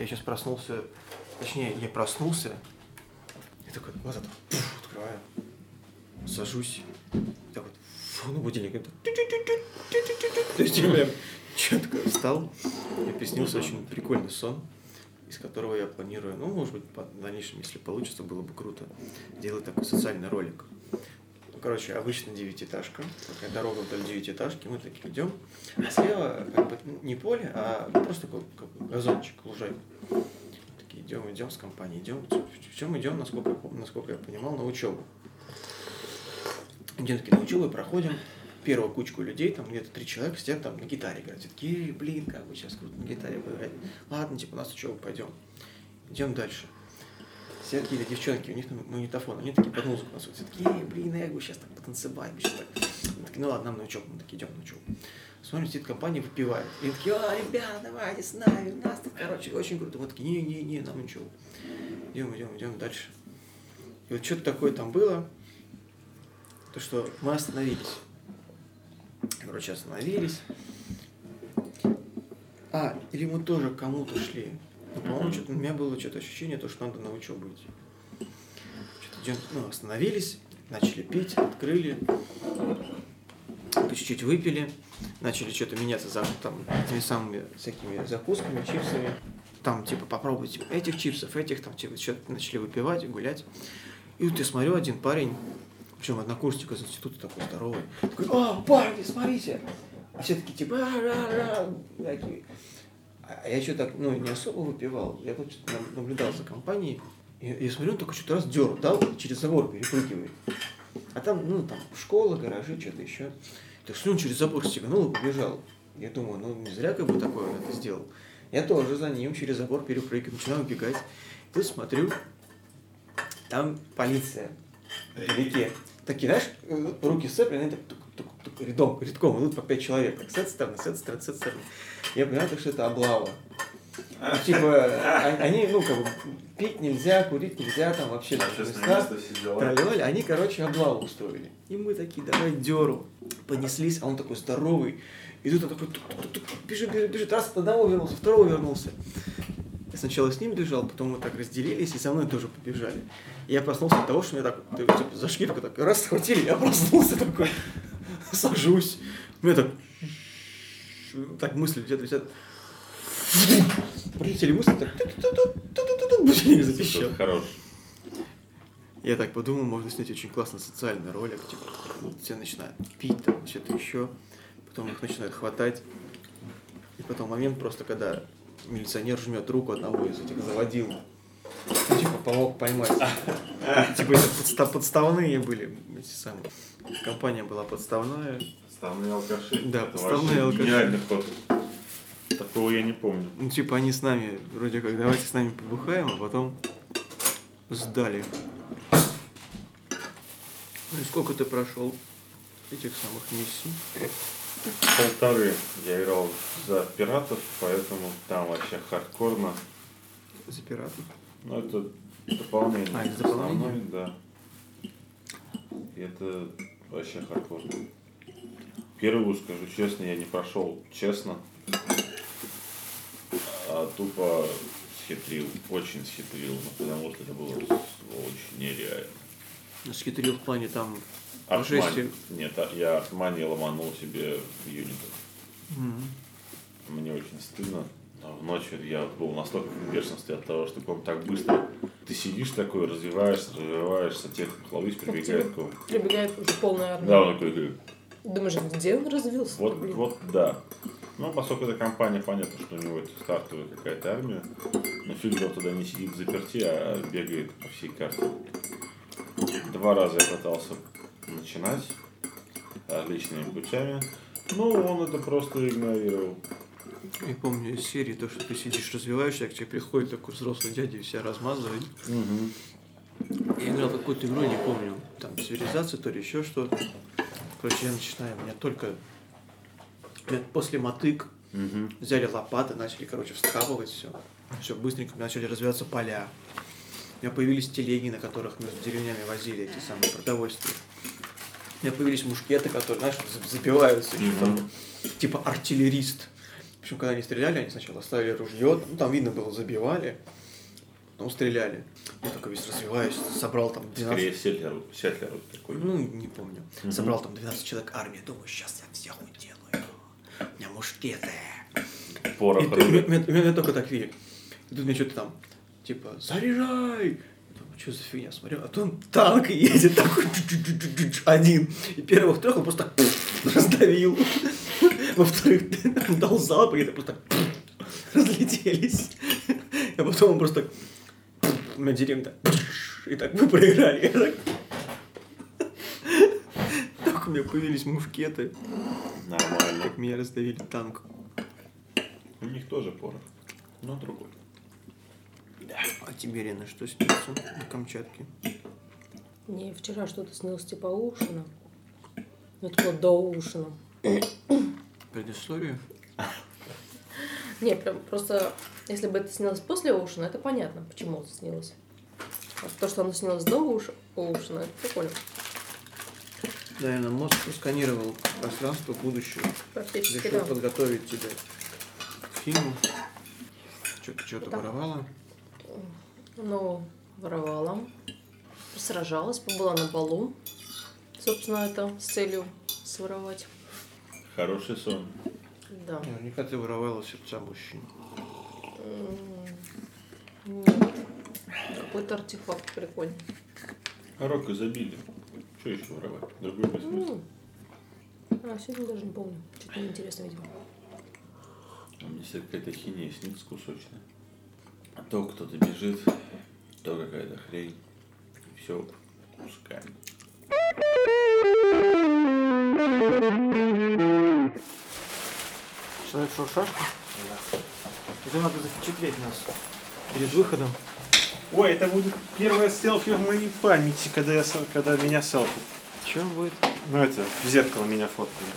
Я сейчас проснулся, точнее, я проснулся, и такой глаза так, пуф, открываю, сажусь, так вот, фу, ну будильник, это то есть я прям четко встал, мне приснился очень прикольный сон, из которого я планирую, ну, может быть, в дальнейшем, если получится, было бы круто, делать такой социальный ролик. Короче, обычно девятиэтажка, такая дорога вдоль девятиэтажки, мы такие идем, а слева как бы не поле, а просто такой как газончик, лужайка. Такие идем, идем с компанией, идем, в чем идем, насколько, насколько я понимал, на учебу. Идем такие на учебу, проходим, первую кучку людей, там где-то три человека сидят там на гитаре играют. Все такие, блин, как бы сейчас круто на гитаре поиграть. Ладно, типа, у нас учеба, пойдем. Идем дальше. Все какие-то девчонки, у них там магнитофон, они такие под музыку нас все такие, «Эй, блин, я сейчас так потанцевать, бы сейчас так. Мы такие, ну ладно, нам на учебу, мы такие, идем на учебу. Смотрим, сидит компания, выпивает. И такие, а, ребят, давайте с нами, у нас тут, короче, очень круто. Мы такие, не-не-не, нам ничего. Идем, идем, идем дальше. И вот что-то такое там было, то что мы остановились. Короче, остановились. А, или мы тоже кому-то шли. Ну, по-моему, что-то у меня было что-то ощущение, то, что надо на учебу идти. Что-то ну, остановились, начали пить, открыли, по чуть-чуть выпили, начали что-то меняться за там этими самыми всякими закусками, чипсами. Там, типа, попробуйте этих чипсов, этих, там, типа, что-то начали выпивать, гулять. И вот я смотрю, один парень, причем однокурсник из института такой здоровый, такой, а, парни, смотрите! А все такие, типа, а-ра-ра, такие. А я что так, ну, не особо выпивал. Я нам- наблюдал за компанией. И я смотрю, он такой что-то раз дер, дал, через забор перепрыгивает. А там, ну, там, школа, гаражи, что-то еще. Так что он через забор стегнул и побежал. Я думаю, ну, не зря как бы такое это сделал. Я тоже за ним через забор перепрыгиваю, начинаю убегать. Тут смотрю, там полиция вдалеке. Такие, знаешь, э, руки сцеплены, так рядом, рядком, идут по пять человек. Так, с этой стороны, с этой стороны, с этой стороны. Я понимаю, что это облава. Ну, типа, а- они, ну, как бы, пить нельзя, курить нельзя, там вообще Общественное места. Тролливали, они, короче, облаву устроили. И мы такие, давай деру. Понеслись, а он такой здоровый. И тут он такой, бежит, бежит, бежит. Раз от одного вернулся, второго вернулся. Я сначала с ним бежал, потом мы так разделились, и со мной тоже побежали. И я проснулся от того, что меня так, типа, за шкирку так раз схватили, я проснулся такой, сажусь. У меня так, так мысли где-то висят. Прилетели мысли, так, будильник запищал. Хорош. Я так подумал, можно снять очень классный социальный ролик, типа, все начинают пить, там, что-то еще, потом их начинают хватать, и потом момент просто, когда милиционер жмет руку одного из этих заводил, ну, типа, помог поймать. Типа, это подста- подставные были, эти самые. Компания была подставная. Подставные алкаши. Да, подставные алкаши. Гениальный ход. Такого я не помню. Ну, типа, они с нами, вроде как, давайте с нами побухаем, а потом сдали. Ну и сколько ты прошел этих самых миссий? Полторы я играл за пиратов, поэтому там вообще хардкорно. За пиратов? Ну, это дополнение. А, это дополнение? основной, да. И это вообще хардкорно. Первую, скажу честно, я не прошел честно. А тупо схитрил, очень схитрил, ну, потому что это было очень нереально. Ну, схитрил в плане там От жести. Нет, а- я от мани ломанул себе юнитов. Мгм. Мне очень стыдно. А в ночь я был настолько в бешенстве от того, что он так быстро. Ты сидишь такой, развиваешься, развиваешься, тех хлопец прибегает к кому. Прибегает уже полная армия. Да, он такой говорит, Думаешь, где он развился? вот, блин? вот, да. Ну, поскольку эта компания, понятно, что у него это стартовая какая-то армия, но Филиппов туда не сидит в заперти, а бегает по всей карте. Два раза я пытался начинать различными путями, но он это просто игнорировал. Я помню из серии то, что ты сидишь, развиваешься, а к тебе приходит такой взрослый дядя и себя размазывает. Я играл какую-то игру, не помню, там, цивилизацию, то ли еще что-то. Короче, я начинаю, у меня только после мотык Мгм. взяли лопаты, начали, короче, вскапывать все. Все быстренько начали развиваться поля. У меня появились телеги, на которых между деревнями возили эти самые продовольствия. У меня появились мушкеты, которые, знаешь, за- забиваются. там, Типа артиллерист. Общем, когда они стреляли, они сначала ставили ружье, ну, там видно было, забивали, потом стреляли. Я такой весь развиваюсь, собрал там 12... Скорее Settler, Settler такой. Ну, не помню. Мгм. Собрал там 12 человек армии, думаю, сейчас я всех уделаю. У меня мушкеты. И Порох рубит. меня, меня- меня только так видели. И тут мне что-то там, типа, заряжай! Что за фигня, смотрю, а там танк едет такой, один. И первых трех он просто так раздавил. Во-вторых, он дал залп, и это просто разлетелись. А потом он просто на деревню так, и так мы проиграли. Так- Так у меня появились мушкеты, Нормально. как меня раздавили танк. У них тоже порох, но другой. А тебе, Лена, что снится на Камчатке? Мне вчера что-то снилось типа Оушена. Ну, такого до Оушена. Предысторию? Не, прям просто, если бы это снилось после Оушена, это понятно, почему это снилось. А то, что оно снилось до Оуш- Оушена, это прикольно. Наверное, мозг просканировал пространство будущего. Практически, Решил да. подготовить тебя к фильму. Что-то что-то Да. воровала. Ну, воровала, сражалась, побыла на балу. Собственно, это с целью своровать. Хороший сон. Да. Наверняка ты воровала сердца мужчин. Какой-то артефакт прикольный. Рок изобилия. Что еще воровать? Другой. М. А, сегодня даже не помню. Что-то неинтересно, видимо. А мне всегда какая-то хинея снится кусочная. А то кто-то бежит, то какая-то хрень. И все пускаем. Человек шуршашка? Это надо запечатлеть нас перед выходом. Ой, это будет первое селфи в моей памяти, когда, я, когда меня селфи. Чем будет? Ну это, в зеркало меня фоткали.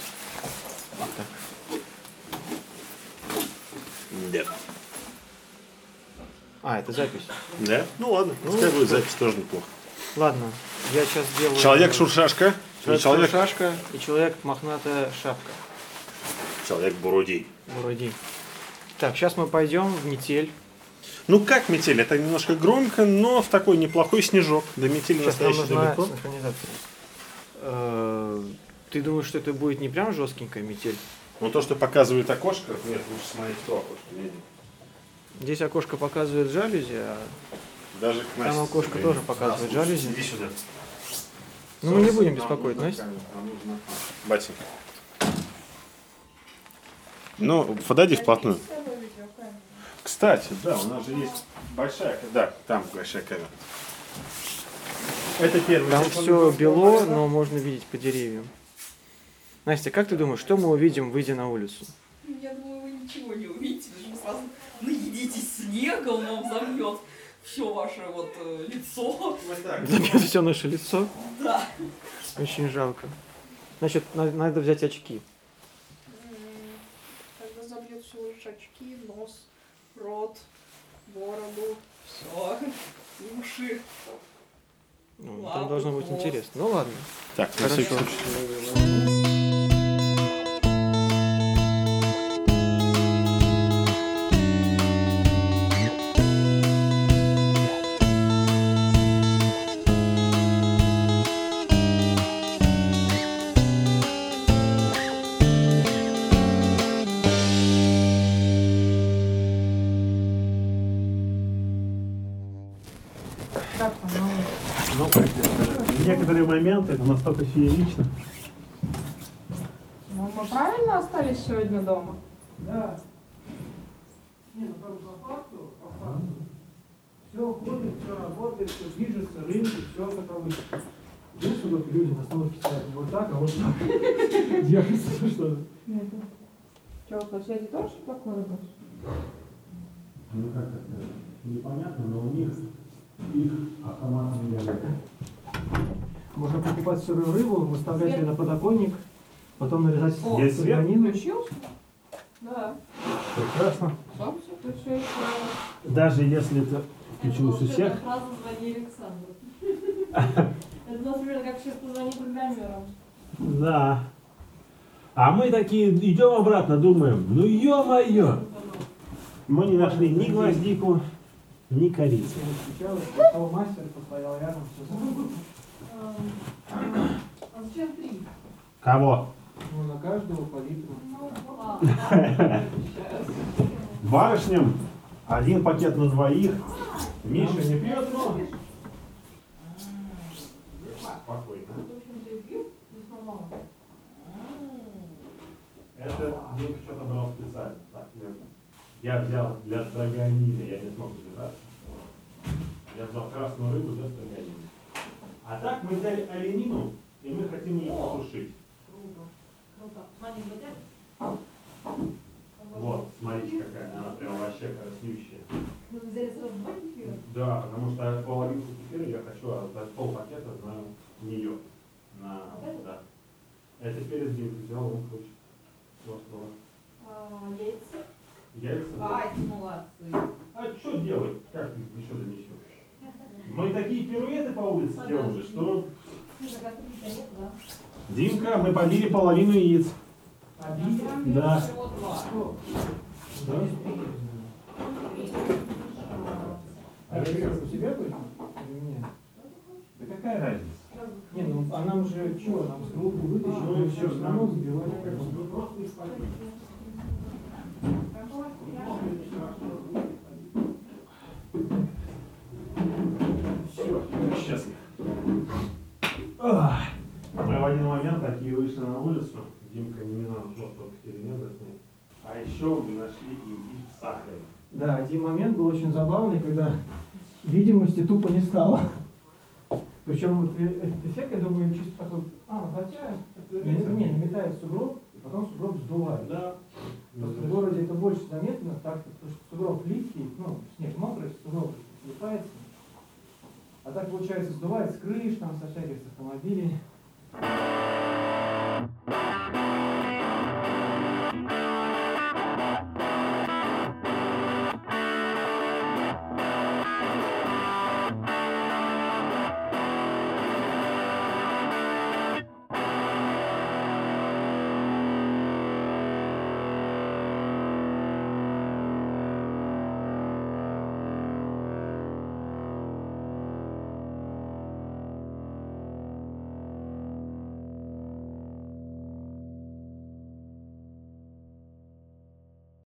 Да. А, это запись. Да? Ну ладно, пускай будет запись тоже неплохо. Ладно, я сейчас сделаю... Человек-шуршашка и Человек, человек, шашка и человек человек-бурудей. Вроде. Так, сейчас мы пойдем в метель. Ну как метель? Это немножко громко, но в такой неплохой снежок. До метели Сейчас нам настоящей нужна далеко. синхронизация. Э, Ты думаешь, что это будет не прям жесткенькая метель? Но то, что показывает окошко, нет, лучше смотреть то окошко. Здесь окошко показывает жалюзи, а Даже к Там Насте окошко блин. тоже показывает жалюзи. Иди сюда. ну мы не будем Нам беспокоить Настя. нам Батя. Ну, подойди вплотную. Кстати, да, у нас же есть большая, да, там большая камера. Это первый. Там все бело, но можно видеть по деревьям. Настя, как ты думаешь, что мы увидим, выйдя на улицу? Я думаю, вы ничего не увидите, потому что сразу наедитесь снегом, он замьет все ваше вот э, лицо. Забьет все наше лицо. Да. Очень жалко. Значит, на- надо взять очки. Все очки, нос, рот, бороду, все, уши. Ну, Лапы, там должно быть хвост. интересно. Ну ладно. Так, Хорошо. Случай. Ну, некоторые моменты это настолько феерично. Ну, мы правильно остались сегодня дома? Да. Не, ну по факту, по факту. Все ходит, все работает, все движется, рынки, все как обычно. Единственное, только люди на стоят не вот так, а вот так. Держится, что Че, соседи тоже такое было? Ну как это, непонятно, но у них их автоматы не делают. Можно покупать сырую рыбу, выставлять ее на подоконник, потом нарезать О, Есть свет? Включился? Да. Прекрасно. Солнце, еще... Даже если это включилось у всех, фраза «звони Александру». Это, например, как сейчас позвони программерам. да. А мы такие идем обратно, думаем, ну ё-моё! Мы не нашли ни гвоздику, ни три? Кого? Ну, на каждого по литру. Барышням один пакет на двоих. Миша не пьет, но... Это Димка что-то брал специально. Я, взял для строганины, я не смог удержаться. Я взял красную рыбу для строганины. А так мы взяли оленину, и мы хотим ее потушить. Вот, смотрите, какая она прям вообще краснющая. Ну, вы взяли сразу два кефира? Да, потому что половинку кефира я хочу отдать пол пакета на нее. На, да. Это перец Димка взял, он хочет. Вот, вот. А, яйца? Яйца. Ай, молодцы. А что делать? Как ты еще донесешь? Мы такие пируэты по улице делали, что... Ну, а да? Димка, мы побили половину яиц. Да. Всего два. Да? А у? Или нет? Да какая разница? Не, ну а нам же что, нам с группы вытащили, Ну, мы все всё, равно нам- забивали. Ну, просто их побили. Мы нашли индийский сахар. Да, один момент был очень забавный, когда видимости тупо не стало. Причем вот э- этот эффект, я думаю, чисто такой, а, хотя, не, не, наметает сугроб, и потом сугроб сдувает. Да. Просто в городе это больше заметно, так, потому что сугроб липкий, ну, снег мокрый, сугроб слипается. А так, получается, сдувает с крыш, там, со всяких автомобилей.